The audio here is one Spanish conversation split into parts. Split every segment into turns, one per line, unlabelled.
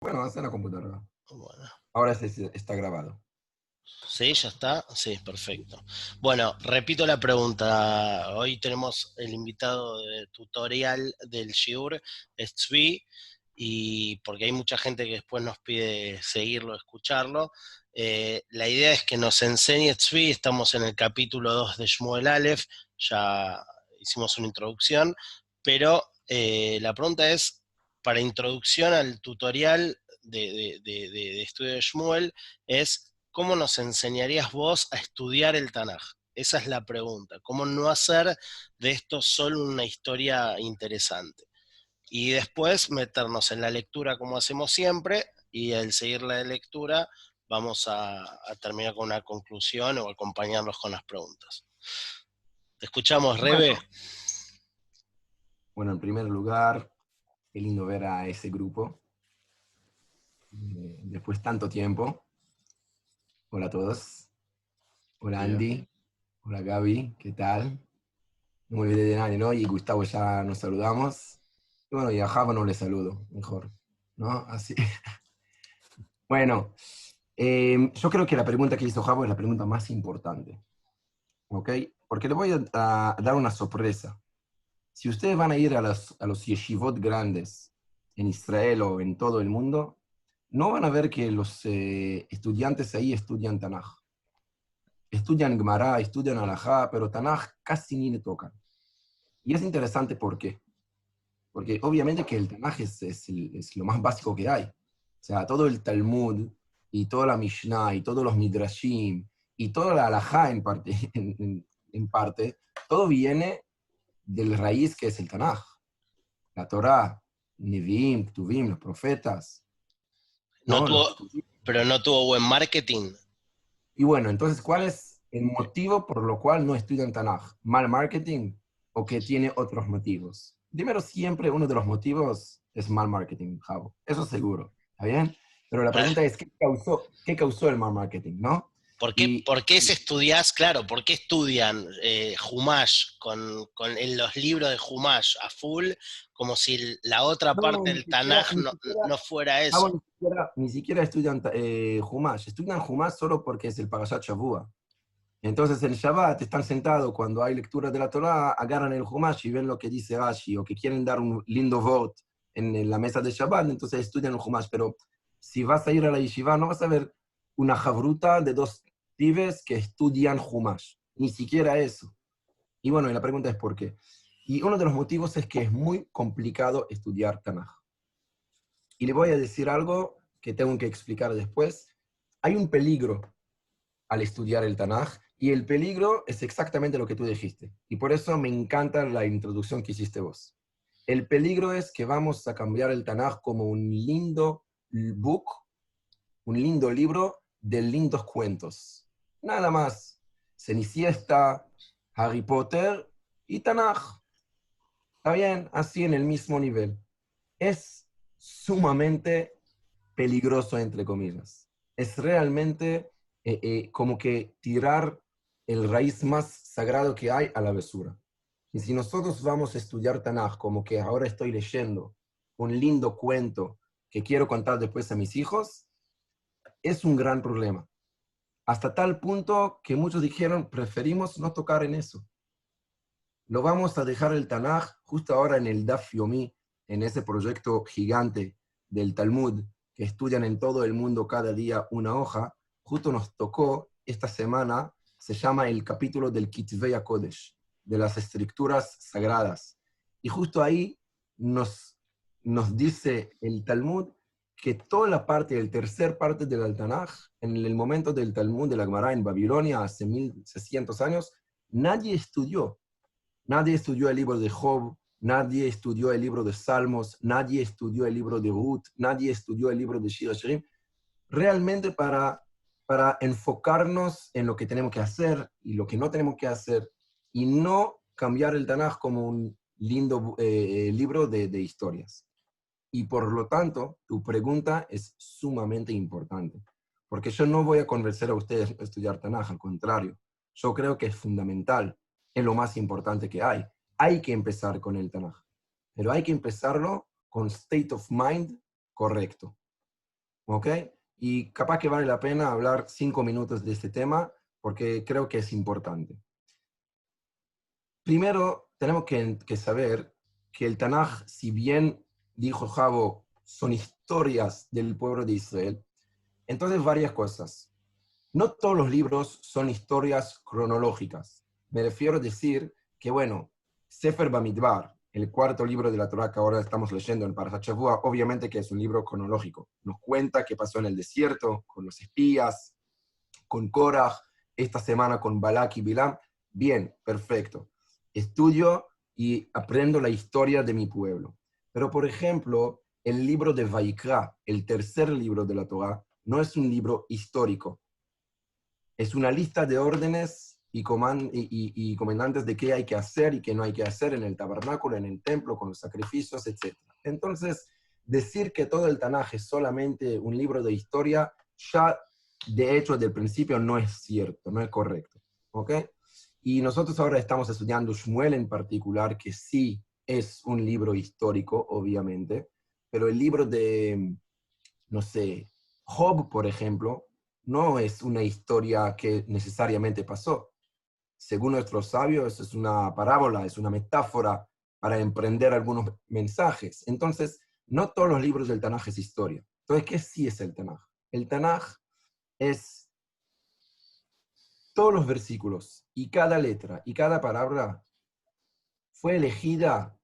Bueno, hace la computadora. Ahora está grabado.
Sí, ya está. Sí, perfecto. Bueno, repito la pregunta. Hoy tenemos el invitado de tutorial del Shiur, es Tzvi, y porque hay mucha gente que después nos pide seguirlo, escucharlo. Eh, la idea es que nos enseñe Tzvi, estamos en el capítulo 2 de Shmuel Aleph, ya hicimos una introducción, pero eh, la pregunta es, para introducción al tutorial de, de estudio de Shmuel, es ¿cómo nos enseñarías vos a estudiar el Tanaj? Esa es la pregunta. ¿Cómo no hacer de esto solo una historia interesante? Y después meternos en la lectura como hacemos siempre y al seguir la lectura vamos a, terminar con una conclusión o acompañarnos con las preguntas. Te escuchamos, Rebe.
Bueno, en primer lugar, qué lindo ver a ese grupo. Eh, después tanto tiempo. Hola a todos. Hola Andy. Hola Gaby, ¿qué tal? Muy bien de nadie, ¿no? Y Gustavo ya nos saludamos. Y bueno, y a Java no le saludo, mejor, ¿no? Así. bueno, em, yo creo que la pregunta que hizo Java es la pregunta más importante. ¿Ok? Porque le voy a, dar una sorpresa. Si ustedes van a ir a, a los yeshivot grandes en Israel o en todo el mundo, no van a ver que los eh, estudiantes ahí estudian Tanaj. Estudian Gemara, estudian Alajá, pero Tanaj casi ni le tocan. Y es interesante por qué. Porque obviamente que el Tanaj es, es, lo más básico que hay. O sea, todo el Talmud y toda la Mishnah y todos los Midrashim y toda la Alajá en parte, en, parte, todo viene del raíz que es el Tanaj. La Torah, Nevi'im, Tuvim, los profetas,
pero no tuvo buen marketing.
Y bueno, entonces, ¿cuál es el motivo por lo cual no estudian Tanaj? ¿Mal marketing o que tiene otros motivos? Primero, siempre uno de los motivos es mal marketing, Javo. Eso seguro, ¿está bien? Pero la pregunta es, ¿qué causó, ¿qué causó el mal marketing, no?
¿Por qué, ¿por qué se estudias, claro, por qué estudian eh, Humash con, con en los libros de Humash a full, como si la otra parte del Tanaj no, no, fuera ah, eso?
ni, siquiera, estudian eh, Humash, estudian Humash solo porque es el Parashat Shavua. Entonces en Shabbat están sentados cuando hay lectura de la Torah, agarran el Humash y ven lo que dice Rashi, o que quieren dar un lindo vote en, la mesa de Shabbat, entonces estudian el Humash. Pero si vas a ir a la yeshiva, no vas a ver una jabruta de dos que estudian Humash. Ni siquiera eso. Y bueno, y la pregunta es por qué. Y uno de los motivos es que es muy complicado estudiar Tanaj. Y le voy a decir algo que tengo que explicar después. Hay un peligro al estudiar el Tanaj, y el peligro es exactamente lo que tú dijiste. Y por eso me encanta la introducción que hiciste vos. El peligro es que vamos a cambiar el Tanaj como un lindo book, un lindo libro de lindos cuentos. Nada más. Cenicienta, Harry Potter y Tanaj. Está bien, así en el mismo nivel. Es sumamente peligroso, entre comillas. Es realmente eh, eh, como que tirar el raíz más sagrado que hay a la besura. Y si nosotros vamos a estudiar Tanaj como que ahora estoy leyendo un lindo cuento que quiero contar después a mis hijos, es un gran problema hasta tal punto que muchos dijeron, preferimos no tocar en eso. Lo vamos a dejar el Tanaj justo ahora en el Daf Yomi, en ese proyecto gigante del Talmud, que estudian en todo el mundo cada día una hoja, justo nos tocó esta semana, se llama el capítulo del Kitvei Kodesh, de las escrituras sagradas. Y justo ahí nos, nos dice el Talmud que toda la parte, el tercer parte del Tanaj, en el momento del Talmud de la Gemara en Babilonia, hace 1600 años, nadie estudió. Nadie estudió el libro de Job, nadie estudió el libro de Salmos, nadie estudió el libro de Ruth, nadie estudió el libro de Shira Shirim, realmente para, para enfocarnos en lo que tenemos que hacer y lo que no tenemos que hacer, y no cambiar el Tanaj como un lindo eh, libro de, de historias. Y por lo tanto, tu pregunta es sumamente importante, porque yo no voy a convencer a ustedes a estudiar Tanaj, al contrario, yo creo que es fundamental, es lo más importante que hay. Hay que empezar con el Tanaj, pero hay que empezarlo con state of mind correcto. ¿ok? Y capaz que vale la pena hablar cinco minutos de este tema porque creo que es importante. Primero, tenemos que, que saber que el Tanaj, si bien dijo Javo, son historias del pueblo de Israel, entonces varias cosas. No todos los libros son historias cronológicas. Me refiero a decir que, bueno, Sefer Bamidbar, el cuarto libro de la Torah que ahora estamos leyendo en Parashat Shavua, obviamente que es un libro cronológico. Nos cuenta qué pasó en el desierto, con los espías, con Korah, esta semana con Balak y Bilam. Bien, perfecto. Estudio y aprendo la historia de mi pueblo. Pero, por ejemplo, el libro de Vaikra, el tercer libro de la Torah, no es un libro histórico. Es una lista de órdenes y, comandantes de qué hay que hacer y qué no hay que hacer en el tabernáculo, en el templo, con los sacrificios, etc. Entonces, decir que todo el Tanaj es solamente un libro de historia, ya de hecho del principio no es cierto, no es correcto. ¿Ok? Y nosotros ahora estamos estudiando Shmuel en particular, que sí es un libro histórico, obviamente, pero el libro de, no sé, Job, por ejemplo, no es una historia que necesariamente pasó según nuestros sabios, es una parábola, es una metáfora para emprender algunos mensajes. Entonces, no todos los libros del Tanaj es historia. Entonces, ¿qué sí es el Tanaj? El Tanaj es todos los versículos y cada letra y cada palabra fue elegida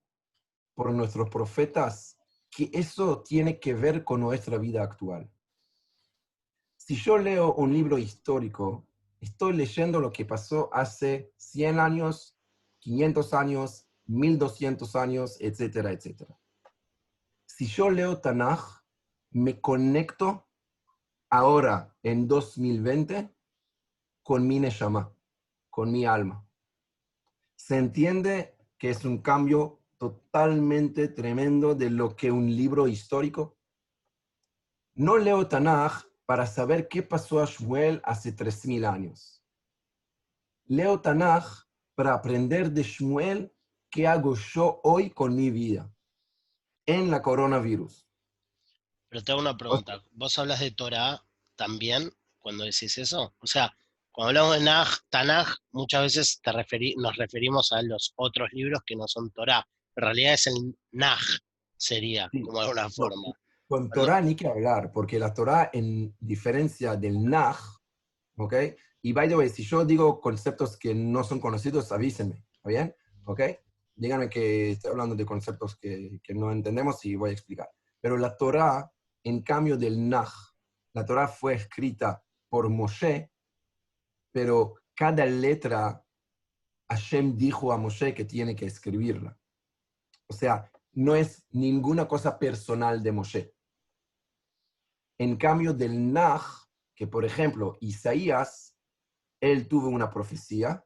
por nuestros profetas que eso tiene que ver con nuestra vida actual. Si yo leo un libro histórico, estoy leyendo lo que pasó hace 100 años, 500 años, 1200 años, etcétera, etcétera. Si yo leo Tanaj, me conecto ahora en 2020 con mi Neshama, con mi alma. Se entiende que es un cambio totalmente tremendo de lo que un libro histórico. No leo Tanaj para saber qué pasó a Shmuel hace 3.000 años. Leo Tanaj para aprender de Shmuel qué hago yo hoy con mi vida en la coronavirus.
Pero te hago una pregunta. ¿Vos hablas de Torah también cuando decís eso? O sea, cuando hablamos de Naj, Tanaj, muchas veces te nos referimos a los otros libros que no son Torah. En realidad es el Naj, sería, como de alguna forma.
Con Torah ni que hablar, porque la Torah, en diferencia del Naj, ¿ok? Y by the way, si yo digo conceptos que no son conocidos, avísenme, ¿está bien? ¿Ok? Díganme que estoy hablando de conceptos que, que no entendemos y voy a explicar. Pero la Torah, en cambio del Naj, la Torah fue escrita por Moshe, pero cada letra Hashem dijo a Moshe que tiene que escribirla. O sea, no es ninguna cosa personal de Moshe. En cambio del Naj, que por ejemplo Isaías, él tuvo una profecía,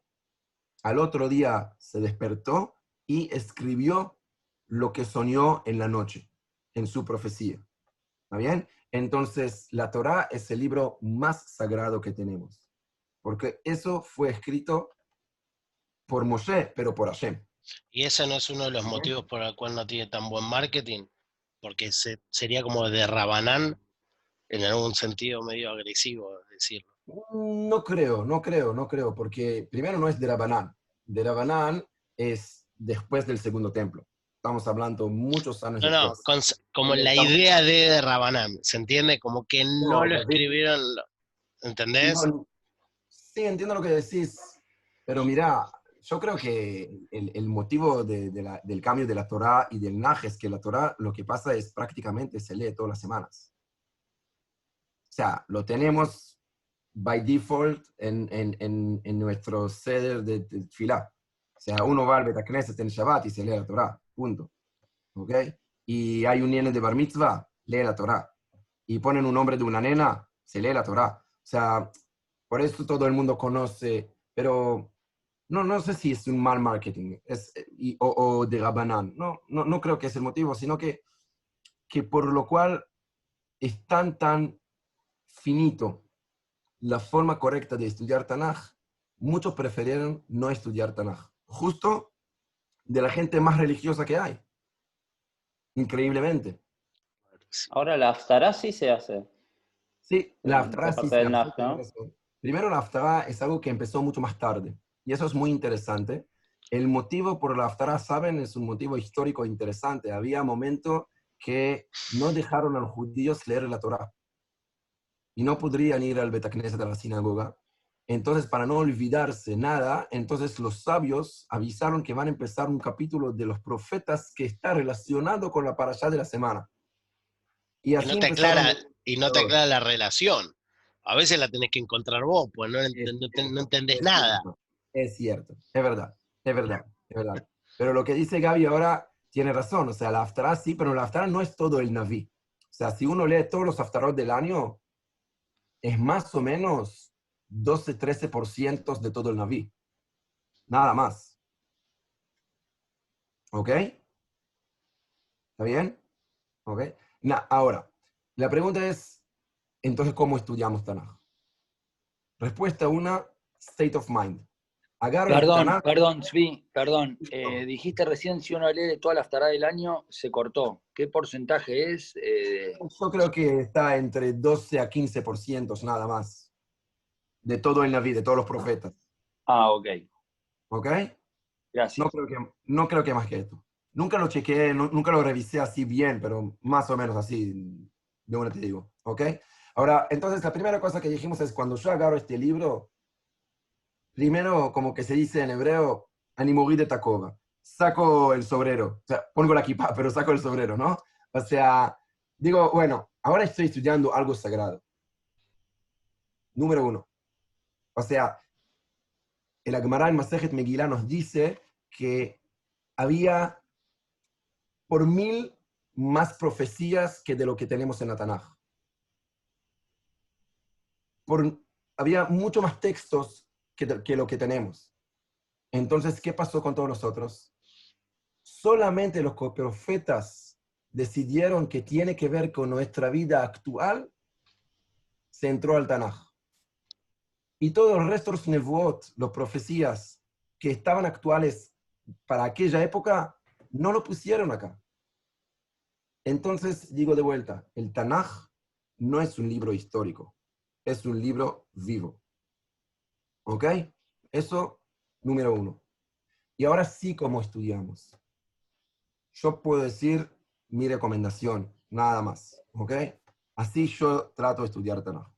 al otro día se despertó y escribió lo que soñó en la noche, en su profecía. ¿Está bien? Entonces, la Torá es el libro más sagrado que tenemos, porque eso fue escrito por Moshe, pero por Hashem.
¿Y ese no es uno de los motivos por el cual no tiene tan buen marketing? Porque sería como de Rabanán en algún sentido medio agresivo decirlo.
No creo, no creo, no creo, porque primero no es de Rabanán. De Rabanán es después del segundo templo. Estamos hablando muchos años
No, no, como la idea de, Rabanán, ¿se entiende? Como que no, lo escribieron, ¿entendés?
sí, entiendo lo que decís, pero mira, yo creo que el, motivo del cambio de la Torah y del Naj es que la Torah lo que pasa es prácticamente se lee todas las semanas. O sea, lo tenemos by default en, en, en, en nuestro ceder de, de. O sea, uno va al Betacneset en Shabbat y se lee la Torah, punto. ¿Ok? Y hay un nene de Bar Mitzvah, lee la Torah. Y ponen un nombre de una nena, se lee la Torah. O sea, por eso todo el mundo conoce, pero no, no sé si es un mal marketing es, o, o, de Rabanán. No, no, no creo que es el motivo, sino que, que por lo cual es tan, tan finito la forma correcta de estudiar Tanaj, muchos prefirieron no estudiar Tanaj. Justo de la gente más religiosa que hay. Increíblemente.
Ahora la Aftará sí se hace.
Sí, la
Eh,
Haftarah
¿qué
sí,
Naf,
tiene
no?
Primero, la Haftarah es algo que empezó mucho más tarde. Y eso es muy interesante. El motivo por la Haftarah, saben, es un motivo histórico interesante. Había momentos que no dejaron a los judíos leer la Torah. Y no podrían ir al Betacneset de la sinagoga. Entonces, para no olvidarse nada, entonces los sabios avisaron que van a empezar un capítulo de los profetas que está relacionado con la parashá de la semana. Y
Y
así
no te aclara, y no te aclara la relación. A veces la tenés que encontrar vos, pues no, no no entendés nada.
Es cierto, es verdad, es verdad, es verdad. Pero lo que dice Gaby ahora tiene razón, o sea, la Haftarah sí, pero la Haftarah no es todo el Naví. O sea, si uno lee todos los Haftarot del año, es más o menos 12-13% de todo el Naví. Nada más. ¿Ok? ¿Está bien? ¿Ok? Ahora, la pregunta es, entonces, ¿cómo estudiamos Tanaj? Respuesta una, state of mind. Agarro el
Perdón, perdón, Zvi, perdón. Eh, dijiste recién si uno lee toda la Haftarah del año, se cortó. ¿Qué porcentaje es? Eh,
yo creo que está entre 12 a 15% nada más de todo el Naví, de todos los profetas.
ah, ok.
¿Ok?
Gracias.
No creo que, no creo que más que esto. Nunca lo chequeé, nu- nunca lo revisé así bien, pero más o menos así, de una te digo. ¿Ok? Ahora, entonces la primera cosa que dijimos es cuando yo agarro este libro, primero, como que se dice en hebreo, animogui de Takova. Saco el sobrero, o sea, pongo la equipa, pero saco el sobrero, ¿no? O sea, digo, bueno, ahora estoy estudiando algo sagrado. Número uno. O sea, el Agmará en Masejet nos dice que había por mil más profecías que de lo que tenemos en la Tanaj. Por, había mucho más textos que, lo que tenemos. Entonces, ¿qué pasó con todos nosotros? Solamente los profetas decidieron que tiene que ver con nuestra vida actual, se entró al Tanaj. Y todos los restos Nevuot, los profecías que estaban actuales para aquella época, no lo pusieron acá. Entonces, digo de vuelta, el Tanaj no es un libro histórico, es un libro vivo. ¿Ok? Eso, número uno. Y ahora sí, ¿cómo estudiamos? Yo puedo decir mi recomendación, nada más. ¿Ok? Así yo trato de estudiar Tanaj.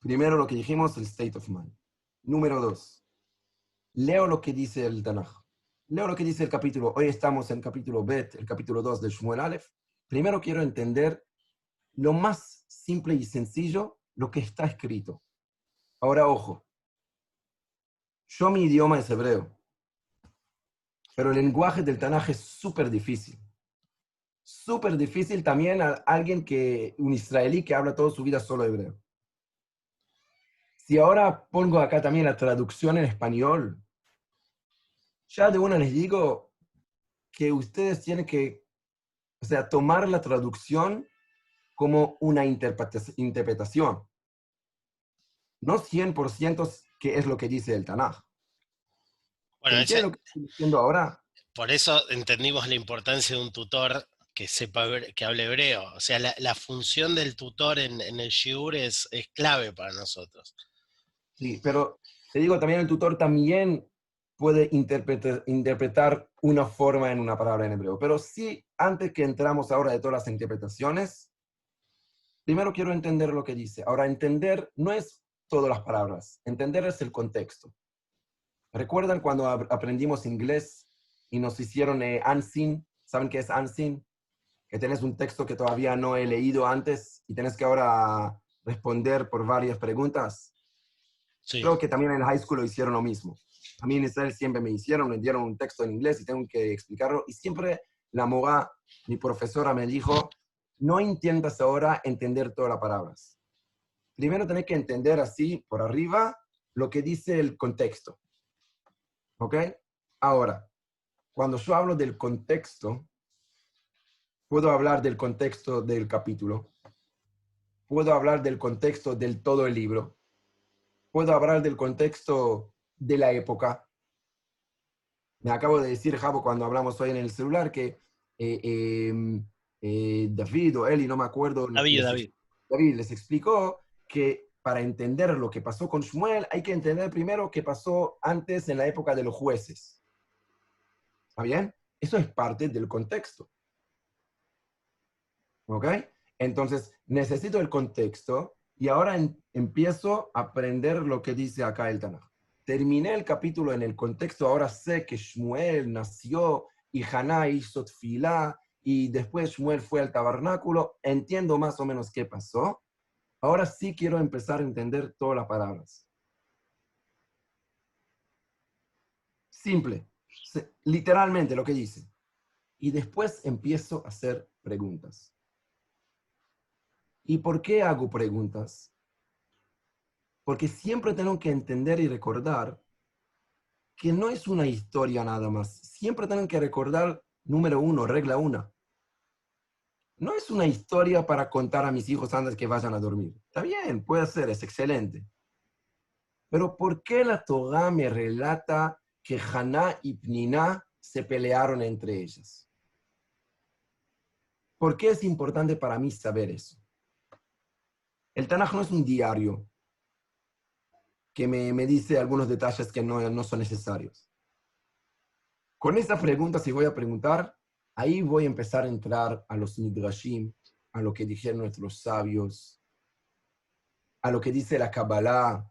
Primero lo que dijimos, el state of mind. Número dos, leo lo que dice el Tanaj. Leo lo que dice el capítulo. Hoy estamos en el capítulo Bet, el capítulo 2 de Shmuel Aleph. Primero quiero entender lo más simple y sencillo, lo que está escrito. Ahora, ojo. Yo mi idioma es hebreo, pero el lenguaje del Tanaj es súper difícil. Súper difícil también a alguien que, un israelí que habla toda su vida solo hebreo. Si ahora pongo acá también la traducción en español, ya de una les digo que ustedes tienen que, o sea, tomar la traducción como una interpreta- interpretación. No 100% que es lo que dice el Tanaj.
Bueno, ese-
¿Entienden lo que estoy diciendo ahora?
por eso entendimos la importancia de un tutor que sepa que hable hebreo. O sea, la, la función del tutor en, en el Shiur es, es clave para nosotros.
Sí, pero te digo, también el tutor también puede interpretar, interpretar una forma en una palabra en hebreo. Pero sí, antes que entramos ahora de todas las interpretaciones, primero quiero entender lo que dice. Ahora, entender no es todas las palabras, entender es el contexto. ¿Recuerdan cuando ap- aprendimos inglés y nos hicieron eh, Ansin? ¿Saben qué es Ansin? Que tenés un texto que todavía no he leído antes y tenés que ahora responder por varias preguntas.
Sí.
Creo que también en high school lo hicieron lo mismo. A mí en Israel siempre me hicieron, me dieron un texto en inglés y tengo que explicarlo. Y siempre la moga, mi profesora me dijo, no intentas ahora entender todas las palabras. Primero tenés que entender así, por arriba, lo que dice el contexto. ¿Ok? Ahora, cuando yo hablo del contexto, puedo hablar del contexto del capítulo, puedo hablar del contexto del todo el libro, puedo hablar del contexto de la época. Me acabo de decir, Javo, cuando hablamos hoy en el celular, que eh, eh, eh, David o Eli, no me acuerdo.
David,
neces-
David.
David les explicó que para entender lo que pasó con Shmuel hay que entender primero qué pasó antes en la época de los jueces. ¿Está bien? Eso es parte del contexto. ¿Ok? Entonces, necesito el contexto y ahora empiezo a aprender lo que dice acá el Tanakh. Terminé el capítulo en el contexto, ahora sé que Shmuel nació y Haná hizo tfilá y después Shmuel fue al tabernáculo, entiendo más o menos qué pasó. Ahora sí quiero empezar a entender todas las palabras. Simple, literalmente lo que dice. Y después empiezo a hacer preguntas. ¿Y por qué hago preguntas? Porque siempre tengo que entender y recordar que no es una historia nada más. Siempre tengo que recordar, número uno, regla una. No es una historia para contar a mis hijos antes que vayan a dormir. Está bien, puede ser, es excelente. Pero ¿por qué la Torah me relata que Haná y Pniná se pelearon entre ellas? ¿Por qué es importante para mí saber eso? El Tanaj no es un diario que me, dice algunos detalles que no, no son necesarios. Con esta pregunta, si voy a preguntar, ahí voy a empezar a entrar a los midrashim, a lo que dijeron nuestros sabios, a lo que dice la Kabbalah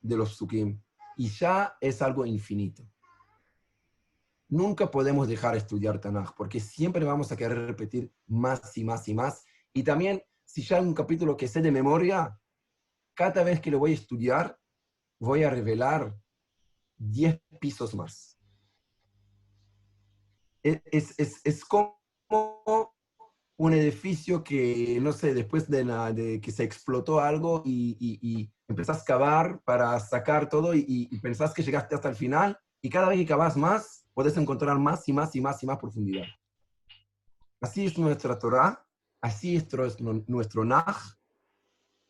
de los Sukim, y ya es algo infinito. Nunca podemos dejar de estudiar Tanaj, porque siempre vamos a querer repetir más y más y más. Y también si ya hay un capítulo que sé de memoria, cada vez que lo voy a estudiar, voy a revelar 10 pisos más. Es, como un edificio que, no sé, después de, que se explotó algo y, y, empezás a cavar para sacar todo y, y, pensás que llegaste hasta el final y cada vez que cavas más, puedes encontrar más y más y más y más profundidad. Así es nuestra Torah Así es nuestro Naj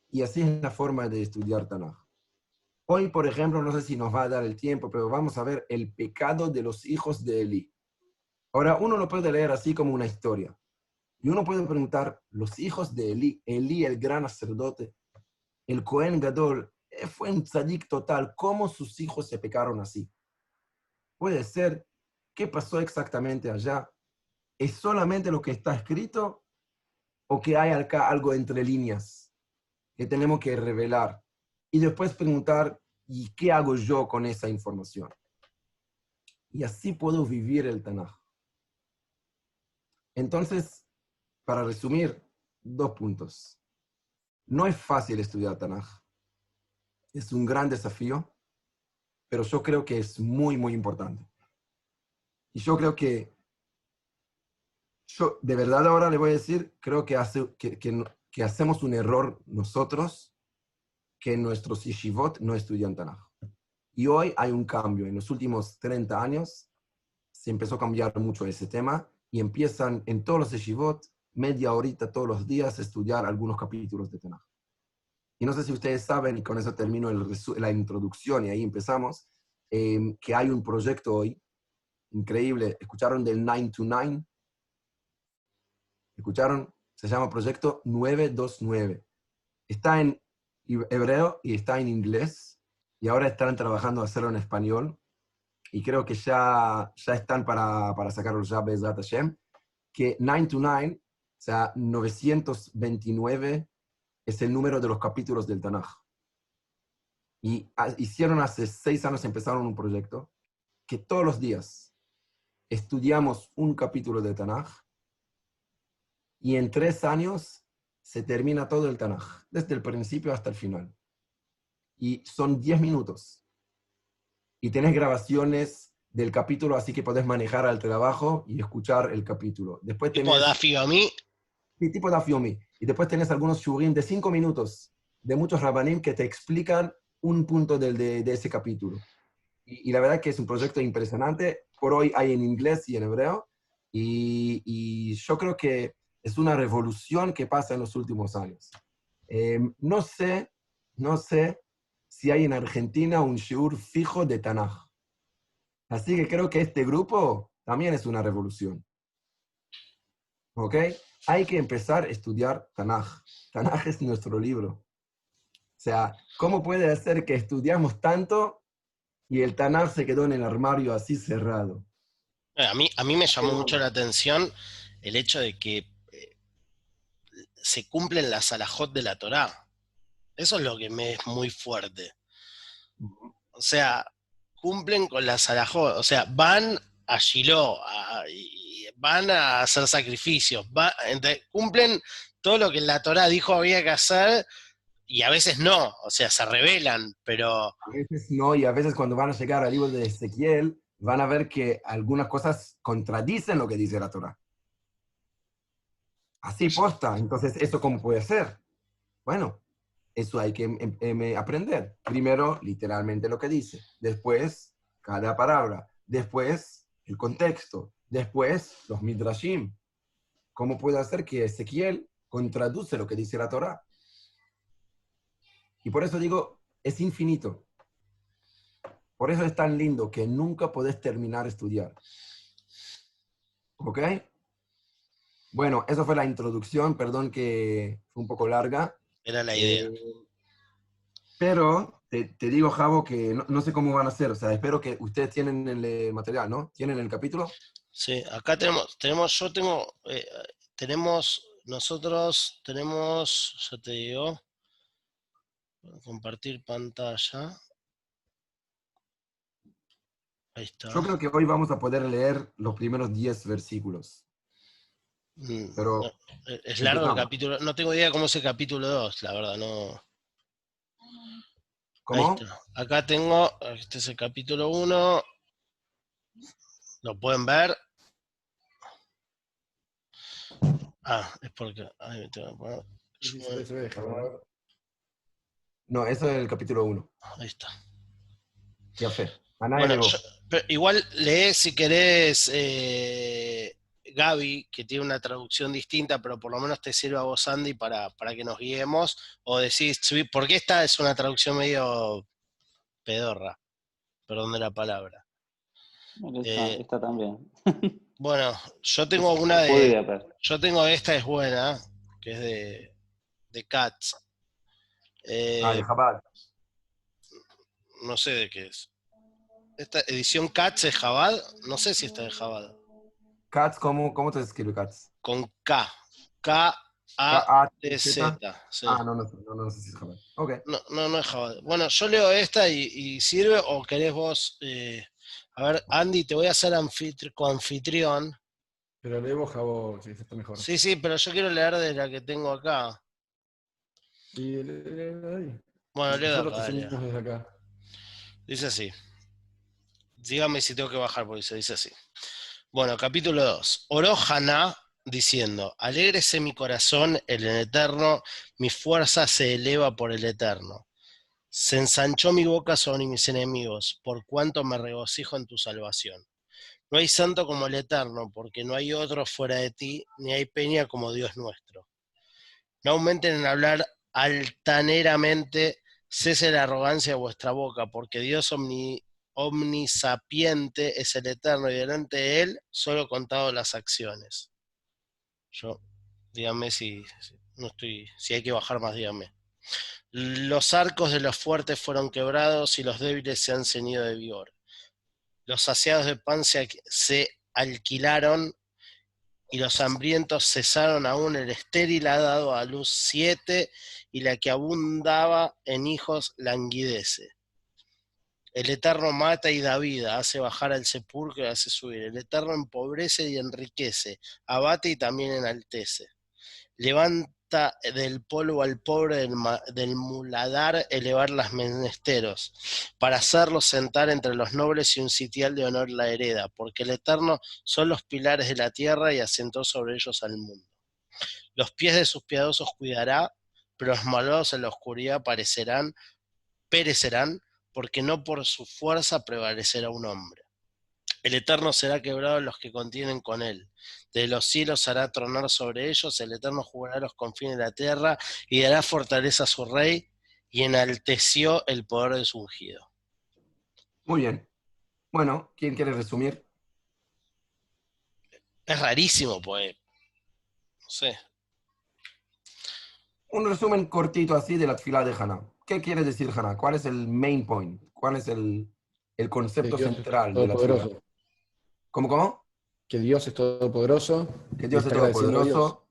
y así es la forma de estudiar Tanaj. Hoy, por ejemplo, no sé si nos va a dar el tiempo, pero vamos a ver el pecado de los hijos de Eli. Ahora, uno lo puede leer así como una historia. Y uno puede preguntar, los hijos de Eli, Eli el gran sacerdote, el Cohen Gadol, eh, fue un tzadik total, ¿cómo sus hijos se pecaron así? Puede ser, ¿qué pasó exactamente allá? ¿Es solamente lo que está escrito o que hay acá algo entre líneas que tenemos que revelar y después preguntar, ¿y qué hago yo con esa información? Y así puedo vivir el Tanaj. Entonces, para resumir, dos puntos. No es fácil estudiar Tanaj. Es un gran desafío, pero yo creo que es muy, muy importante. Y yo creo que yo de verdad ahora le voy a decir, creo que, hace, que, hacemos un error nosotros, que nuestros yeshivot no estudian Tanaj. Y hoy hay un cambio. En los últimos 30 años se empezó a cambiar mucho ese tema y empiezan en todos los yeshivot, media horita todos los días, a estudiar algunos capítulos de Tanaj. Y no sé si ustedes saben, y con eso termino la introducción y ahí empezamos, eh, que hay un proyecto hoy increíble. ¿Escucharon del 9 to 9? ¿Escucharon? Se llama Proyecto 929. Está en hebreo y está en inglés. Y ahora están trabajando a hacerlo en español. Y creo que ya, ya están para, para sacarlo ya, Bezat Hashem. Que 929, o sea, 929, es el número de los capítulos del Tanaj. Y hicieron hace seis años, empezaron un proyecto que todos los días estudiamos un capítulo del Tanaj y en tres años se termina todo el Tanaj, desde el principio hasta el final. Y son diez minutos. Y tenés grabaciones del capítulo, así que podés manejar al trabajo y escuchar el capítulo. Después
tenés, ¿Tipo Dafiomi?
Sí, tipo Dafiomi. Y después tenés algunos shurim de cinco minutos, de muchos rabanim que te explican un punto del, de, ese capítulo. Y, y, la verdad que es un proyecto impresionante. Por hoy hay en inglés y en hebreo. Y, y yo creo que es una revolución que pasa en los últimos años. Eh, no sé, no sé si hay en Argentina un shiur fijo de Tanaj. Así que creo que este grupo también es una revolución. ¿Ok? Hay que empezar a estudiar Tanaj. Tanaj es nuestro libro. O sea, ¿cómo puede ser que estudiamos tanto y el Tanaj se quedó en el armario así cerrado?
A mí, a mí me llamó mucho la atención el hecho de que eh, se cumplen las alajot de la Torá. Eso es lo que me es muy fuerte. O sea, cumplen con las alajot. O sea, van a Shiloh, a- y van a hacer sacrificios, va- cumplen todo lo que la Torá dijo había que hacer y a veces no. O sea, se rebelan, pero
A veces no, y a veces cuando van a llegar al libro de Ezequiel, van a ver que algunas cosas contradicen lo que dice la Torah. Así posta. Entonces, ¿eso cómo puede ser? Bueno, eso hay que em- em- aprender. Primero, literalmente lo que dice. Después, cada palabra. Después, el contexto. Después, los midrashim. ¿Cómo puede hacer que Ezequiel contraduce lo que dice la Torah? Y por eso digo, es infinito. Por eso es tan lindo que nunca podés terminar de estudiar. ¿Ok? Bueno, eso fue la introducción. Perdón que fue un poco larga.
Era la idea.
Eh, pero te, te digo, Javo, que no, no sé cómo van a hacer. O sea, espero que ustedes tienen el eh, material, ¿no? ¿Tienen el capítulo?
Sí, acá tenemos, tenemos, yo tengo, eh, tenemos, nosotros tenemos, ya te digo, compartir pantalla. Ahí está.
Yo creo que hoy vamos a poder leer los primeros 10 versículos.
Mm,
pero-
eh, es largo el capítulo, no tengo idea cómo es el capítulo 2, la verdad, no.
¿Cómo?
Acá tengo, este es el capítulo 1. ¿Lo pueden ver? Ah, es porque. ahí me tengo que poner.
No, eso es el capítulo 1.
Ahí está.
Ya fe. Ana
Bueno, yo- pero igual lee si querés, eh, Gaby, que tiene una traducción distinta, pero por lo menos te sirve a vos, Andy, para, para que nos guiemos. O decís, porque esta es una traducción medio pedorra, perdón de la palabra.
Esta,
Eh,
esta también.
Bueno, yo tengo una de.
Podría, pero-
Yo tengo esta, es buena, que es de, de Cats. Eh,
Ah, de Jabal.
no sé de qué es. Esta edición Cats es Jabad, no sé si está de Jabad.
Katz, ¿cómo, ¿cómo te escribe Katz?
Con K. K-A-T-Z. Sí.
Ah, no, no, no, no, no sé si es Jabal. Ok.
No, no, no es Jabad. Bueno, yo leo esta y, y sirve, o querés vos. eh, a ver, Andy, te voy a hacer anfitri- coanfitrión.
Pero leemos Jabo, sí, está mejor.
Sí, sí, pero yo quiero leer de la que tengo acá.
Y le- le- le- ahí.
Bueno, leo acá,
desde acá.
Dice así. Dígame si tengo que bajar, porque se dice así. Bueno, capítulo 2. Oró Haná diciendo, alégrese mi corazón en el eterno, mi fuerza se eleva por el eterno. Se ensanchó mi boca sobre mis enemigos, por cuanto me regocijo en tu salvación. No hay santo como el eterno, porque no hay otro fuera de ti, ni hay peña como Dios nuestro. No aumenten en hablar altaneramente, cese la arrogancia de vuestra boca, porque Dios omni- omnisapiente es el eterno y delante de él solo contado las acciones. Yo, dígame si, no estoy, si hay que bajar más, dígame. Los arcos de los fuertes fueron quebrados y los débiles se han ceñido de vigor. Los saciados de pan se, se alquilaron y los hambrientos cesaron aún. El estéril ha dado a luz siete y la que abundaba en hijos languidece. El Eterno mata y da vida, hace bajar al sepulcro y hace subir. El Eterno empobrece y enriquece, abate y también enaltece. Levanta del polvo al pobre del, muladar, elevar las menesteros, para hacerlos sentar entre los nobles y un sitial de honor la hereda, porque el Eterno son los pilares de la tierra y asentó sobre ellos al mundo. Los pies de sus piadosos cuidará, pero los malvados en la oscuridad parecerán, perecerán, porque no por su fuerza prevalecerá un hombre. El Eterno será quebrado en los que contienen con él. De los cielos hará tronar sobre ellos, el Eterno jugará los confines de la tierra y dará fortaleza a su rey y enalteció el poder de su ungido.
Muy bien. Bueno, ¿quién quiere resumir?
Es rarísimo, pues. Sí.
Un resumen cortito así de la fila de Haná. ¿Qué quiere decir Haná? ¿Cuál es el main point? ¿Cuál es el, el concepto
Dios
central de la tefilá? ¿Cómo, cómo?
Que Dios es todopoderoso.
Que Dios es todopoderoso.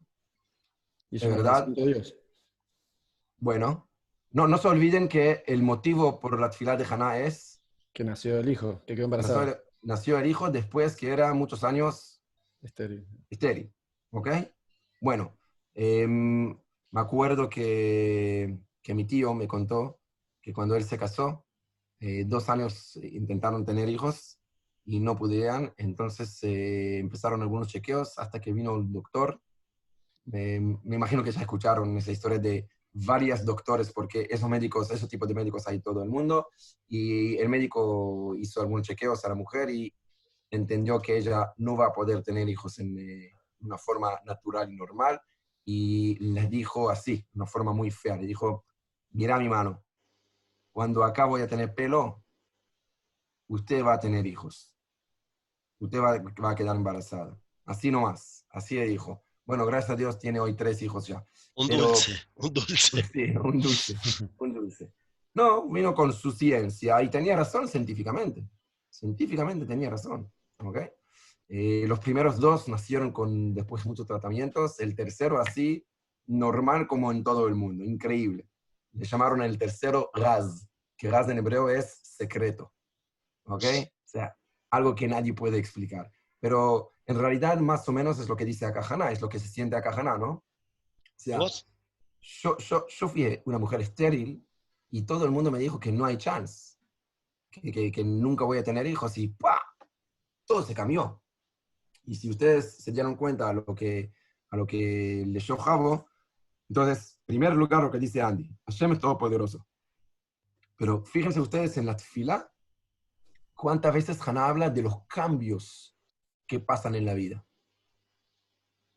Y es
verdad.
Dios.
Bueno, no, no se olviden que el motivo por la tefilá de Haná es
Que nació el hijo, que quedó
nació
embarazada.
el, nació el hijo después que era muchos años
Estéril.
estéril. ¿Ok? Bueno, em, me acuerdo que, que mi tío me contó que cuando él se casó, eh, dos años intentaron tener hijos y no pudieron, entonces eh, empezaron algunos chequeos hasta que vino el doctor. Me- imagino que ya escucharon esa historia de varios doctores, porque esos médicos, esos tipos de médicos hay todo el mundo, y el médico hizo algunos chequeos a la mujer y entendió que ella no va a poder tener hijos en eh, una forma natural y normal, y les dijo así, de una forma muy fea, le dijo, mira mi mano, cuando acá voy a tener pelo, usted va a tener hijos, usted va, va a quedar embarazada, así nomás, así le dijo. Bueno, gracias a Dios tiene hoy tres hijos ya.
Un
Pero-
dulce, un dulce.
Sí, un dulce, un dulce. No, vino con su ciencia y tenía razón científicamente. Científicamente tenía razón. ¿ok? Eh, los primeros dos nacieron con después muchos tratamientos, el tercero así, normal como en todo el mundo, increíble. Le llamaron el tercero Raz, que Raz en hebreo es secreto. ¿Ok? O sea, algo que nadie puede explicar. Pero en realidad más o menos es lo que dice Akajana, es lo que se siente Akajana, ¿no? O sea, yo, yo, yo fui una mujer estéril y todo el mundo me dijo que no hay chance, que, que- que nunca voy a tener hijos y ¡pa! Todo se cambió. Y si ustedes se dieron cuenta a lo que, a lo que leyó Javo, entonces, en primer lugar lo que dice Andy, Hashem es todopoderoso. Pero fíjense ustedes en la fila, cuántas veces Haná habla de los cambios que pasan en la vida.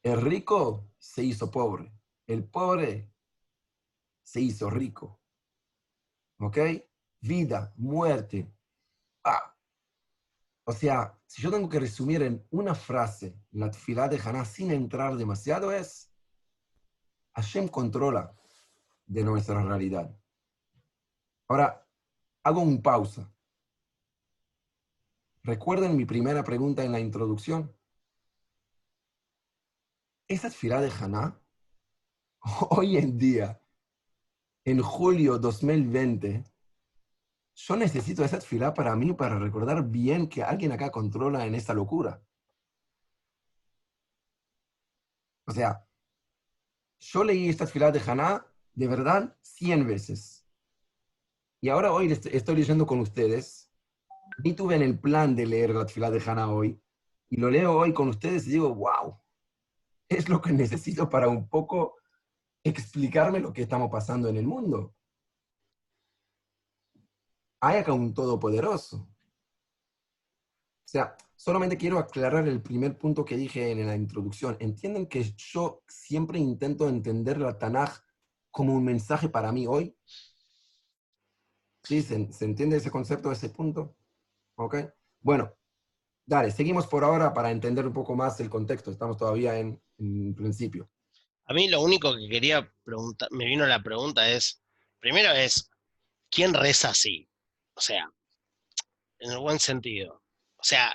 El rico se hizo pobre, el pobre se hizo rico. ¿Ok? Vida, muerte. Ah. O sea, si yo tengo que resumir en una frase la tefilá de Haná sin entrar demasiado es, Hashem controla de nuestra realidad. Ahora, hago un pausa. ¿Recuerden mi primera pregunta en la introducción? Esa tefilá de Haná, hoy en día, en julio 2020, yo necesito esa fila para mí, para recordar bien que alguien acá controla en esta locura. O sea, yo leí esta fila de Haná, de verdad, 100 veces. Y ahora hoy est- estoy leyendo con ustedes. Ni tuve en el plan de leer la fila de Haná hoy. Y lo leo hoy con ustedes y digo, wow, es lo que necesito para un poco explicarme lo que estamos pasando en el mundo. Hay acá un todopoderoso. O sea, solamente quiero aclarar el primer punto que dije en la introducción. Entienden que yo siempre intento entender la Tanaj como un mensaje para mí hoy. ¿Sí? ¿Se, se entiende ese concepto, ese punto? ¿Ok? Bueno, dale, seguimos por ahora para entender un poco más el contexto. Estamos todavía en, en principio.
A mí lo único que quería preguntar, me vino la pregunta es, primero es, ¿quién reza así? O sea, en el buen sentido. O sea,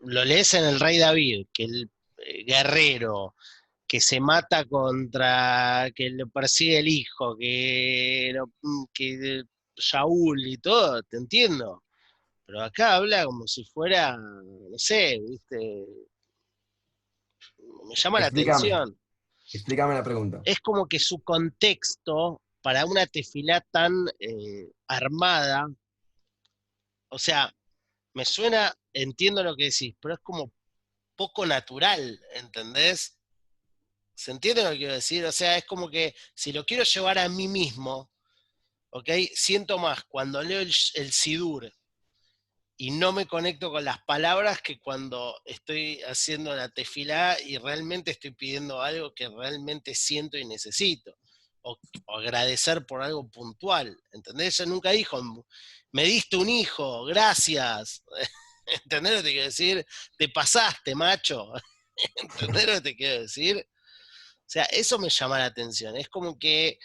lo lees en el rey David, que el eh, guerrero, que se mata contra, que le persigue el hijo, que, lo- mm, que Shaul y todo, te entiendo. Pero acá habla como si fuera, no sé, viste, me llama la atención
Explícame la pregunta.
es como que su contexto para una tefilá tan eh, armada, o sea, me suena, entiendo lo que decís, pero es como poco natural, ¿entendés? ¿Se entiende lo que quiero decir? O sea, es como que si lo quiero llevar a mí mismo, ¿ok? Siento más cuando leo el, el Sidur y no me conecto con las palabras que cuando estoy haciendo la tefilá y realmente estoy pidiendo algo que realmente siento y necesito. O, agradecer por algo puntual. ¿Entendés? Ella nunca dijo, me diste un hijo, gracias. ¿Entendés lo que te quiero decir? Te pasaste, macho. ¿Entendés lo que te quiero decir? O sea, eso me llama la atención. Es como que,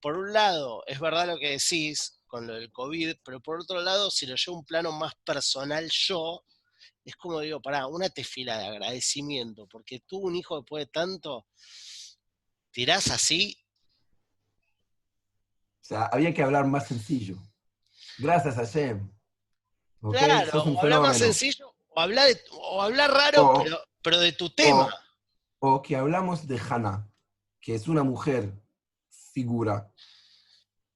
por un lado, es verdad lo que decís con lo del COVID, pero por otro lado, si lo llevo a un plano más personal yo, es como digo, pará, una tefila de agradecimiento, porque tuvo un hijo después de tanto, tirás así.
O sea, había que hablar más sencillo. Gracias a Shem. ¿Ok?
Claro, o hablar más sencillo, o hablar, de- o hablar raro,
O-
pero, pero de tu tema.
O que hablamos de Hannah, que es una mujer figura,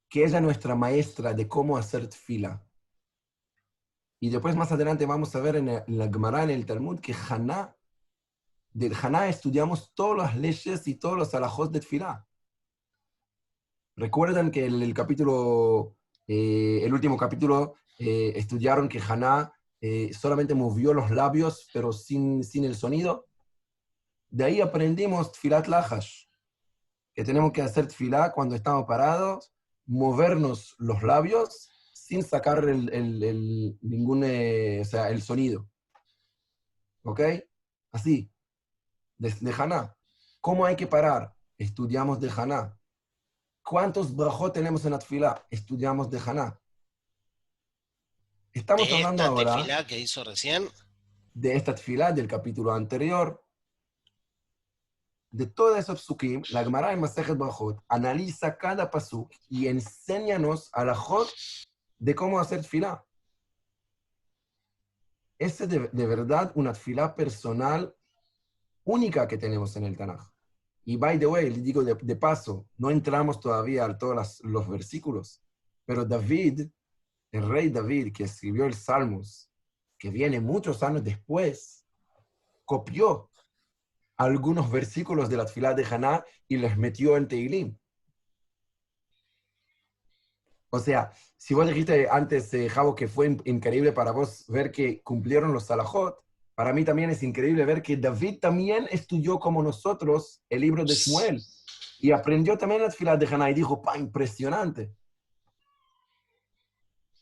que ella es nuestra maestra de cómo hacer fila. Y después más adelante vamos a ver en el- en la Gemara, en el Talmud, que Haná, de Haná estudiamos todas las leyes y todos los alajos de Tfilá. Recuerdan que el, el capítulo, eh, el último capítulo, eh, estudiaron que Haná eh, solamente movió los labios, pero sin, sin el sonido. De ahí aprendimos Tfilat Lahash, que tenemos que hacer Tfilá cuando estamos parados, movernos los labios sin sacar el, el- el- ningún, o sea, el sonido. ¿Ok? Así, de, de Haná. ¿Cómo hay que parar? Estudiamos de Haná. ¿Cuántos brajot tenemos en la Tfilá? Estudiamos de Haná. Estamos
de
hablando
esta
ahora
tefilá que hizo recién,
de esta tefilá del capítulo anterior, de todos esos psukim, la Gemara en Masejet Brajot analiza cada pasuk y enséñanos a la Jot de cómo hacer tefilá. Esa es de, de verdad una tefilá personal única que tenemos en el Tanaj. Y by the way, le digo de, paso, no entramos todavía a todos los versículos, pero David, el rey David, que escribió el Salmos, que viene muchos años después, copió algunos versículos de la Tfilá de Haná y los metió en Teilim. O sea, si vos dijiste antes, eh, Javo, que fue in- increíble para vos ver que cumplieron los salahot, para mí también es increíble ver que David también estudió como nosotros el libro de Shmuel y aprendió también la Tfilá de Haná y dijo, pa, impresionante.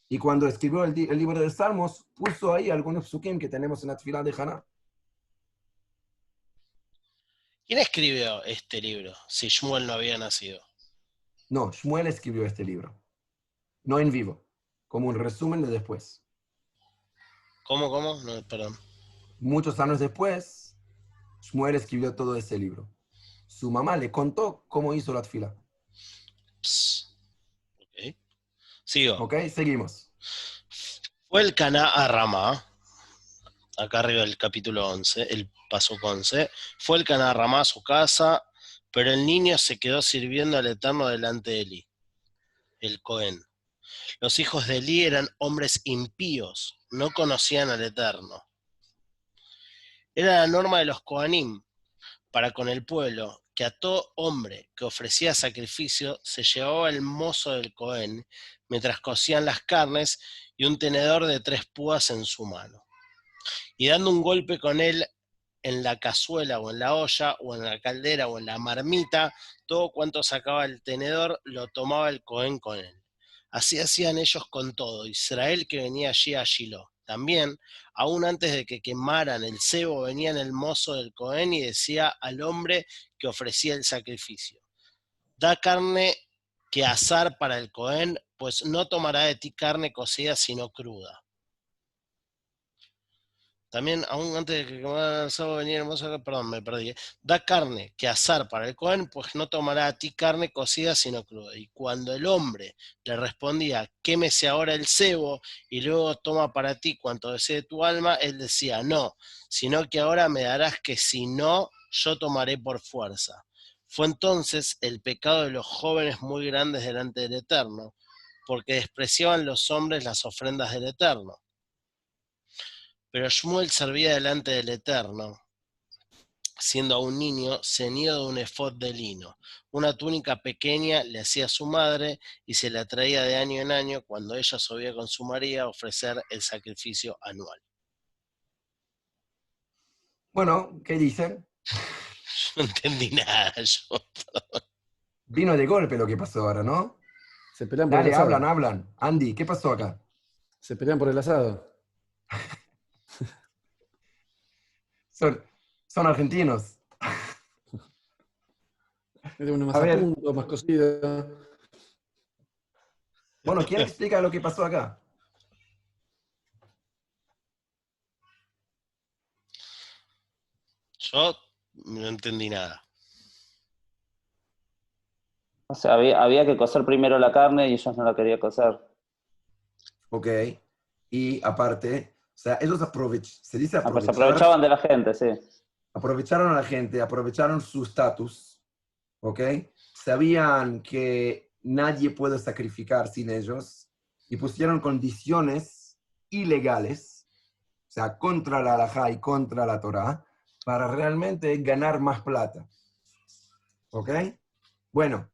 Y cuando escribió el, libro de Salmos, puso ahí algunos psukim que tenemos en la Tfilá de Haná.
¿quién escribió este libro? Si Shmuel no había nacido.
No, Shmuel escribió este libro. No en vivo, como un resumen de después.
¿Cómo, cómo? No, perdón.
Muchos años después, Shmuel escribió todo ese libro. Su mamá le contó cómo hizo la fila.
Ps. Ok. Sigo.
¿Ok? Seguimos.
Fue el Caná a Ramá, acá arriba del capítulo 11, el paso 11. Fue el Caná a Ramá a su casa, pero el niño se quedó sirviendo al Eterno delante de Eli, el Cohen. Los hijos de Eli eran hombres impíos, no conocían al Eterno. Era la norma de los Coanim para con el pueblo que a todo hombre que ofrecía sacrificio se llevaba el mozo del Cohen mientras cocían las carnes y un tenedor de tres púas en su mano. Y dando un golpe con él en la cazuela o en la olla o en la caldera o en la marmita, todo cuanto sacaba el tenedor lo tomaba el Cohen con él. Así hacían ellos con todo. Israel que venía allí a Shiloh. También, aún antes de que quemaran el cebo, venía el mozo del Cohen y decía al hombre que ofrecía el sacrificio, da carne que asar para el Cohen, pues no tomará de ti carne cocida sino cruda. También, aún antes de que quemaran el cebo, venía mozo, perdón, me perdí. ¿eh? Da carne que asar para el Cohen, pues no tomará a ti carne cocida sino cruda. Y cuando el hombre le respondía, quémese ahora el cebo y luego toma para ti cuanto desee tu alma, él decía, no, sino que ahora me darás que si no, yo tomaré por fuerza. Fue entonces el pecado de los jóvenes muy grandes delante del Eterno, porque despreciaban los hombres las ofrendas del Eterno. Pero Shmuel servía delante del Eterno, siendo aún niño, ceñido de un efod de lino. Una túnica pequeña le hacía su madre y se la traía de año en año cuando ella subía con su María a ofrecer el sacrificio anual.
Bueno, ¿qué dicen?
No entendí nada yo.
Vino de golpe lo que pasó ahora, ¿no?
Se pelean por
Dale,
el asado.
hablan, hablan. Andy, ¿qué pasó acá?
Se pelean por el asado.
Son, son argentinos.
Metemos más
A
punto, más cocida.
Bueno, ¿quién explica lo que pasó acá?
Yo no entendí nada.
O sea, había, había que cocer primero la carne y ellos no la querían cocer.
Ok. Y aparte, o sea, ellos aprovech se dice
Ah, pues
aprovechar,
aprovechaban de la gente, sí.
aprovecharon a la gente, aprovecharon su estatus, ¿ok? Sabían que nadie puede sacrificar sin ellos y pusieron condiciones ilegales, o sea, contra la halajá y contra la Torah, para realmente ganar más plata. ¿Ok? Bueno,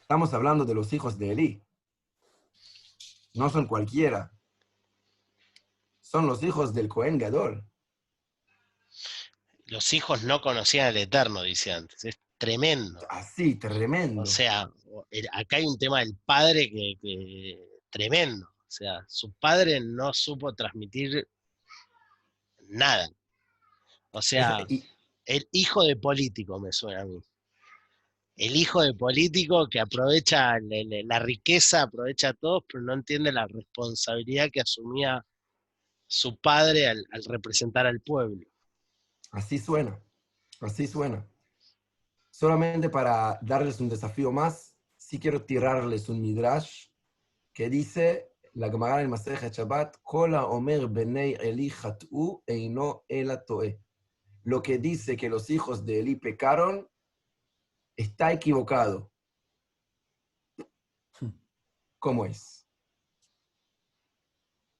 estamos hablando de los hijos de Elí. No son cualquiera. Son los hijos del Cohen Gadol.
Los hijos no conocían al Eterno, dice antes. Es tremendo.
Así, tremendo.
O sea, acá hay un tema del padre que, que- tremendo. O sea, su padre no supo transmitir nada. O sea,
y,
el hijo de político me suena a mí. El hijo de político que aprovecha la riqueza, aprovecha a todos, pero no entiende la responsabilidad que asumía su padre al, al representar al pueblo.
así suena. Así suena. Solamente para darles un desafío más, sí quiero tirarles un midrash que dice la Gemara en Masejet Shabbat, Kola Omer Benei Eli Hat'u Eino Ela Toe. Lo que dice que los hijos de Eli pecaron está equivocado. ¿Cómo es?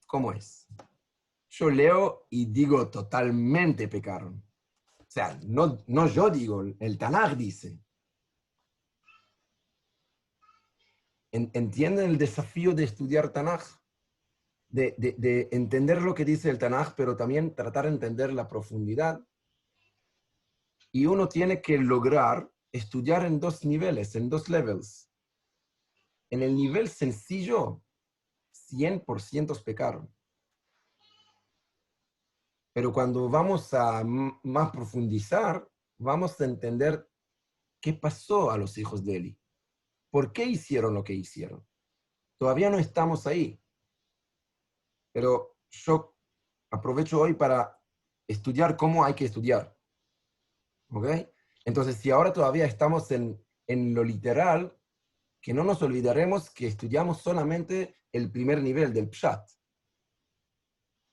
¿Cómo es? Yo leo y digo totalmente pecaron. O sea, no, no yo digo, el Tanakh dice. En- ¿Entienden el desafío de estudiar Tanakh? De, de- de entender lo que dice el Tanakh, pero también tratar de entender la profundidad. Y uno tiene que lograr estudiar en dos niveles, en dos levels. En el nivel sencillo, 100% pecaron. Pero cuando vamos a más profundizar, vamos a entender qué pasó a los hijos de Eli. ¿Por qué hicieron lo que hicieron? Todavía no estamos ahí. Pero yo aprovecho hoy para estudiar cómo hay que estudiar. ¿Ok? Entonces, si ahora todavía estamos en, en lo literal, que no nos olvidaremos que estudiamos solamente el primer nivel del Pshat.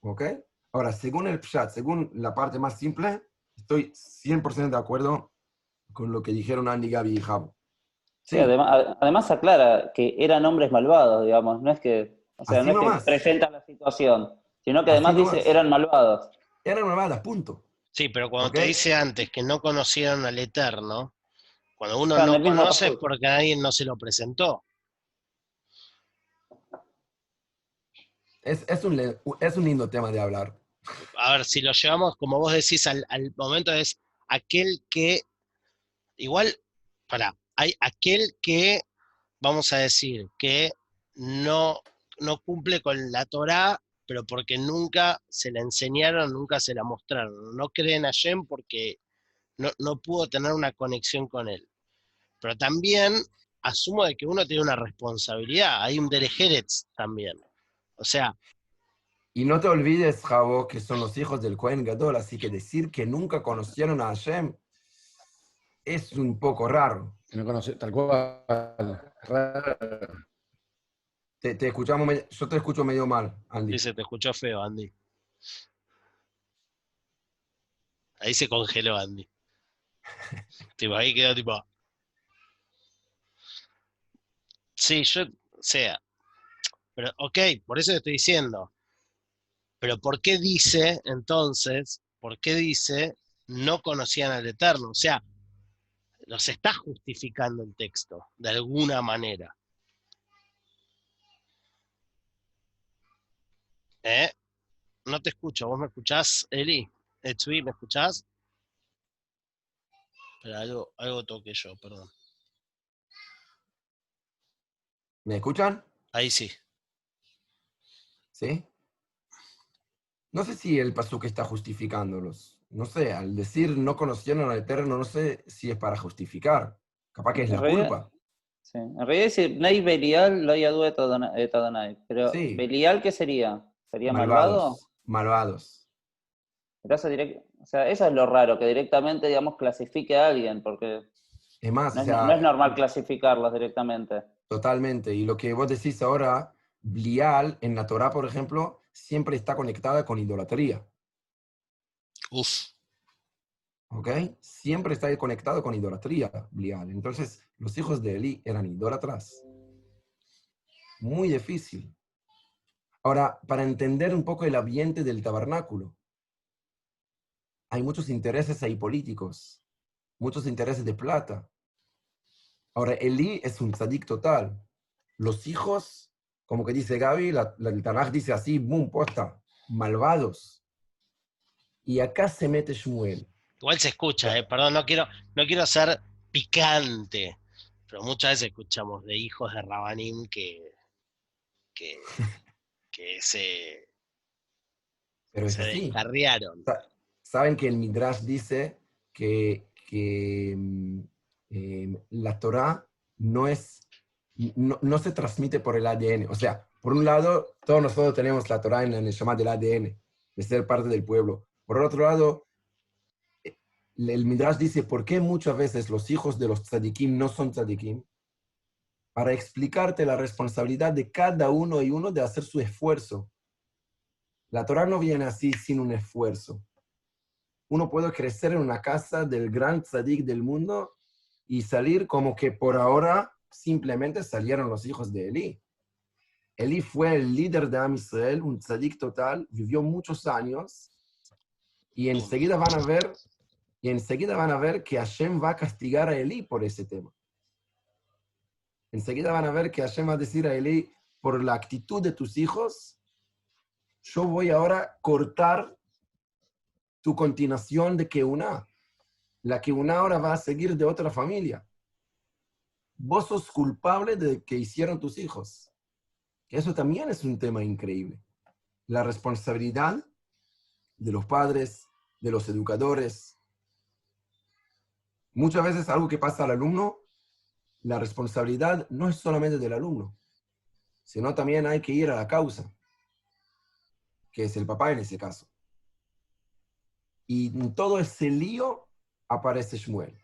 ¿Ok? Ahora, según el Pshat, según la parte más simple, estoy 100% de acuerdo con lo que dijeron Andy, Gaby y Javo.
Sí, además, además aclara que eran hombres malvados, digamos, no es que, o sea,
Así
no es
nomás.
que presenta la situación, sino que
Así
además
nomás.
dice eran malvados.
Eran malvadas, punto.
Sí, pero cuando te dice antes que no conocieron al Eterno, cuando uno
Claro,
no conoce es porque nadie no se lo presentó.
Es, es, un, es un lindo tema de hablar.
A ver, si lo llevamos, como vos decís, al, momento es aquel que, igual, para, hay aquel que, vamos a decir, que no, no cumple con la Torá, pero porque nunca se la enseñaron, nunca se la mostraron. No creen a Shem porque no, no pudo tener una conexión con él. Pero también asumo de que uno tiene una responsabilidad, hay un Derejeretz también. O sea,
Y no te olvides, Javo, que son los hijos del Cohen Gadol, así que decir que nunca conocieron a Hashem es un poco raro.
Que no conoce, tal cual. Raro.
Te, te escuchamos, yo te escucho medio mal, Andy.
Sí, se te escuchó feo, Andy. Ahí se congeló Andy. tipo, ahí quedó tipo. Sí, yo, o sea. Pero, ok, por eso te estoy diciendo. Pero ¿por qué dice, entonces, por qué dice, no conocían al Eterno? O sea, los está justificando el texto, de alguna manera. ¿Eh? No te escucho. ¿Vos me escuchás, Eli? Etsui, ¿me escuchás? Pero algo, algo toqué yo, perdón.
¿Me escuchan?
Ahí sí.
¿Sí? No sé si el que está justificándolos. no sé, al decir no conocieron al Eterno, no sé si es para justificar. Capaz que es la
realidad-
culpa.
Sí. En realidad dice, Nay Belial lo hay de Tadonai. Pero,
Sí.
¿Belial qué sería? ¿Sería malvado?
Malvados. Malvados.
Direct- o sea, eso es lo raro, que directamente, digamos, clasifique a alguien, porque
Es más,
no
o
es,
sea,
no es normal clasificarlos directamente.
Totalmente. Y lo que vos decís ahora, Blial, en la Torah, por ejemplo, siempre está conectada con idolatría.
Uf.
¿Ok? Siempre está conectado con idolatría, Blial. Entonces, los hijos de Eli eran idólatras. Muy difícil. Ahora, para entender un poco el ambiente del tabernáculo, hay muchos intereses ahí políticos, muchos intereses de plata. Ahora, Eli es un tzadik total. Los hijos, como que dice Gaby, la, la- el Tanaj dice así, boom, posta, malvados. Y acá se mete Shmuel.
Igual se escucha, eh, perdón, no quiero, no quiero ser picante, pero muchas veces escuchamos de hijos de Rabanim que, que, que se,
Pero es
se
así.
descarriaron.
Sa- Saben que el Midrash dice que, que, mm, eh, la Torah no es, no, se transmite por el ADN. O sea, por un lado, todos nosotros tenemos la Torah en el llamado del ADN, de ser parte del pueblo. Por otro lado, el Midrash dice, ¿por qué muchas veces los hijos de los tzadikim no son tzadikim? Para explicarte la responsabilidad de cada uno y uno de hacer su esfuerzo. La Torah no viene así sin un esfuerzo uno puede crecer en una casa del gran tzadik del mundo y salir como que por ahora simplemente salieron los hijos de Eli. Eli fue el líder de Am Israel, un tzadik total, vivió muchos años y enseguida van a ver y enseguida van a ver que Hashem va a castigar a Eli por ese tema. Enseguida van a ver que Hashem va a decir a Eli, por la actitud de tus hijos, yo voy ahora a cortar tu continuación de que una. La que una ahora va a seguir de otra familia. Vos sos culpable de que hicieron tus hijos. Eso también es un tema increíble. La responsabilidad de los padres, de los educadores. Muchas veces algo que pasa al alumno, la responsabilidad no es solamente del alumno, sino también hay que ir a la causa, que es el papá en ese caso. Y en todo ese lío aparece Shmuel.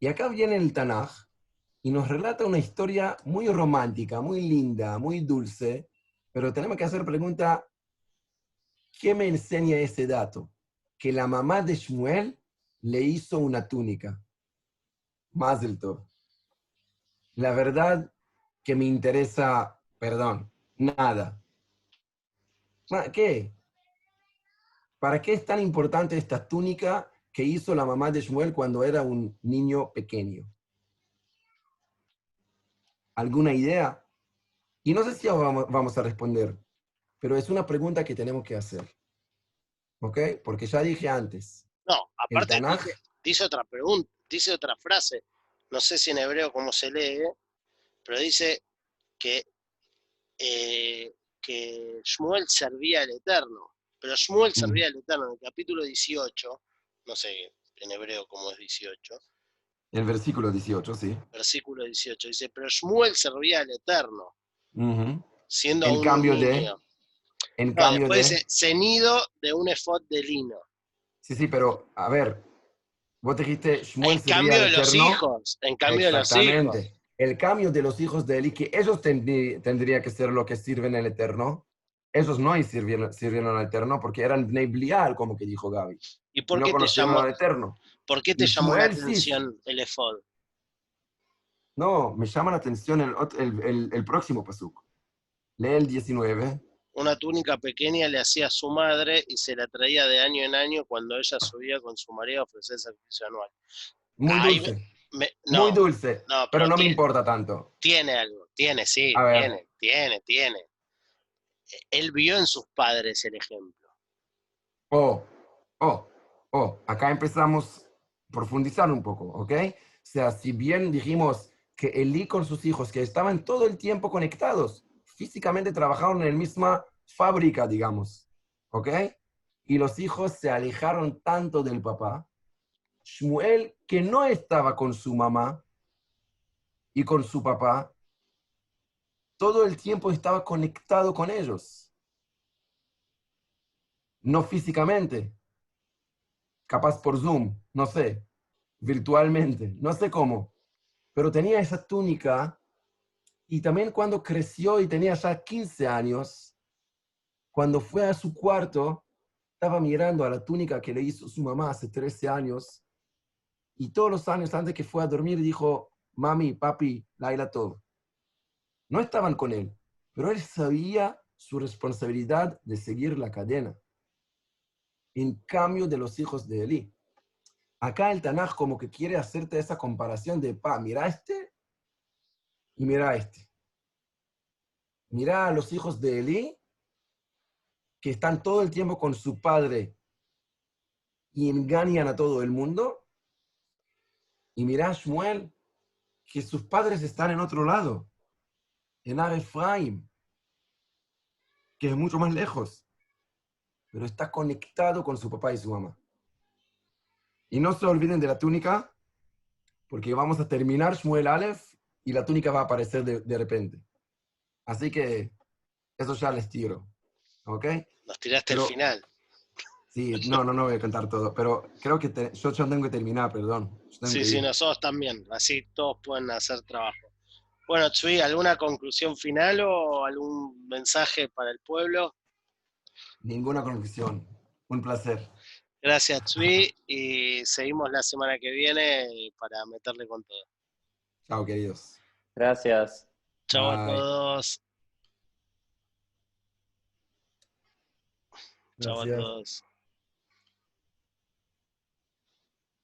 Y acá viene el Tanaj y nos relata una historia muy romántica, muy linda, muy dulce, pero tenemos que hacer pregunta, ¿qué me enseña ese dato? Que la mamá de Shmuel le hizo una túnica. Tov. La verdad que me interesa, perdón, nada. ¿Qué? ¿Para qué es tan importante esta túnica que hizo la mamá de Shmuel cuando era un niño pequeño? ¿Alguna idea? Y no sé si vamos, vamos a responder, pero es una pregunta que tenemos que hacer. ¿Ok? Porque ya dije antes,
No, aparte
Tanaj,
dice, dice otra pregunta, dice otra frase, no sé si en hebreo cómo se lee, pero dice que, eh, que Shmuel servía al Eterno, pero Shmuel
Mm.
servía al Eterno en el capítulo 18, no sé en hebreo cómo es 18,
el versículo 18, sí.
versículo 18, dice, pero Shmuel servía al Eterno,
Ujú.
siendo
En
aún
cambio
un
de-
niño.
En
No,
cambio
después
de...
cenido de un efod de lino.
Sí, sí, pero a ver, vos dijiste Shmuel
En
servía
cambio
al
de los
Eterno.
hijos, en cambio de los hijos.
Exactamente. El cambio de los hijos de Eli, que ellos tendrí- tendría que ser lo que sirven al Eterno. Esos no sirvieron, sirvieron al Eterno porque eran Bnei como que dijo Gaby.
¿Y por
no
qué te
conocieron
llamó,
al Eterno.
Por qué te llamó la atención el efod?
No, me llama la atención el, el, el- el próximo pasuk. Lee el 19.
Una túnica pequeña le hacía a su madre y se la traía de año en año cuando ella subía con su marido a ofrecer sacrificio anual.
Muy
Ay,
dulce.
Me- no,
muy dulce.
no,
pero
pero
no me importa tanto.
tiene algo, tiene, sí,
A ver.
tiene, tiene, tiene. Él vio en sus padres el ejemplo.
Oh, oh, oh, acá empezamos profundizar un poco, ¿ok? O sea, si bien dijimos que Elí con sus hijos, que estaban todo el tiempo conectados, físicamente trabajaron en la misma fábrica, digamos, ¿ok? y los hijos se alejaron tanto del papá, Shmuel, que no estaba con su mamá y con su papá, todo el tiempo estaba conectado con ellos. No físicamente, capaz por Zoom, no sé, virtualmente, no sé cómo, pero tenía esa túnica y también cuando creció y tenía ya 15 años, cuando fue a su cuarto, estaba mirando a la túnica que le hizo su mamá hace 13 años y todos los años antes que fue a dormir dijo, mami, papi, Laila, todo. No estaban con él, pero él sabía su responsabilidad de seguir la cadena. En cambio de los hijos de Eli. Acá el Tanaj como que quiere hacerte esa comparación de, pa, mira este y mira este. Mira a los hijos de Eli que están todo el tiempo con su padre y engañan a todo el mundo y mira Shmuel, que sus padres están en otro lado, en Arefraim, que es mucho más lejos, pero está conectado con su papá y su mamá. Y no se olviden de la túnica, porque vamos a terminar Shmuel Aleph y la túnica va a aparecer de, de repente. Así que eso ya les tiro. ¿Ok?
Nos tiraste
Pero-
el final.
Sí, no, no, no voy a cantar todo, pero creo que te- yo ya tengo que terminar, perdón.
Sí, sí, nosotros también. Así todos pueden hacer trabajo. Bueno, Chuy, ¿alguna conclusión final o algún mensaje para el pueblo?
Ninguna conclusión. Un placer.
Gracias, Chuy, y seguimos la semana que viene para meterle con todo.
Chao, queridos.
Gracias.
Chao a todos. Chao a
Gracias.
todos.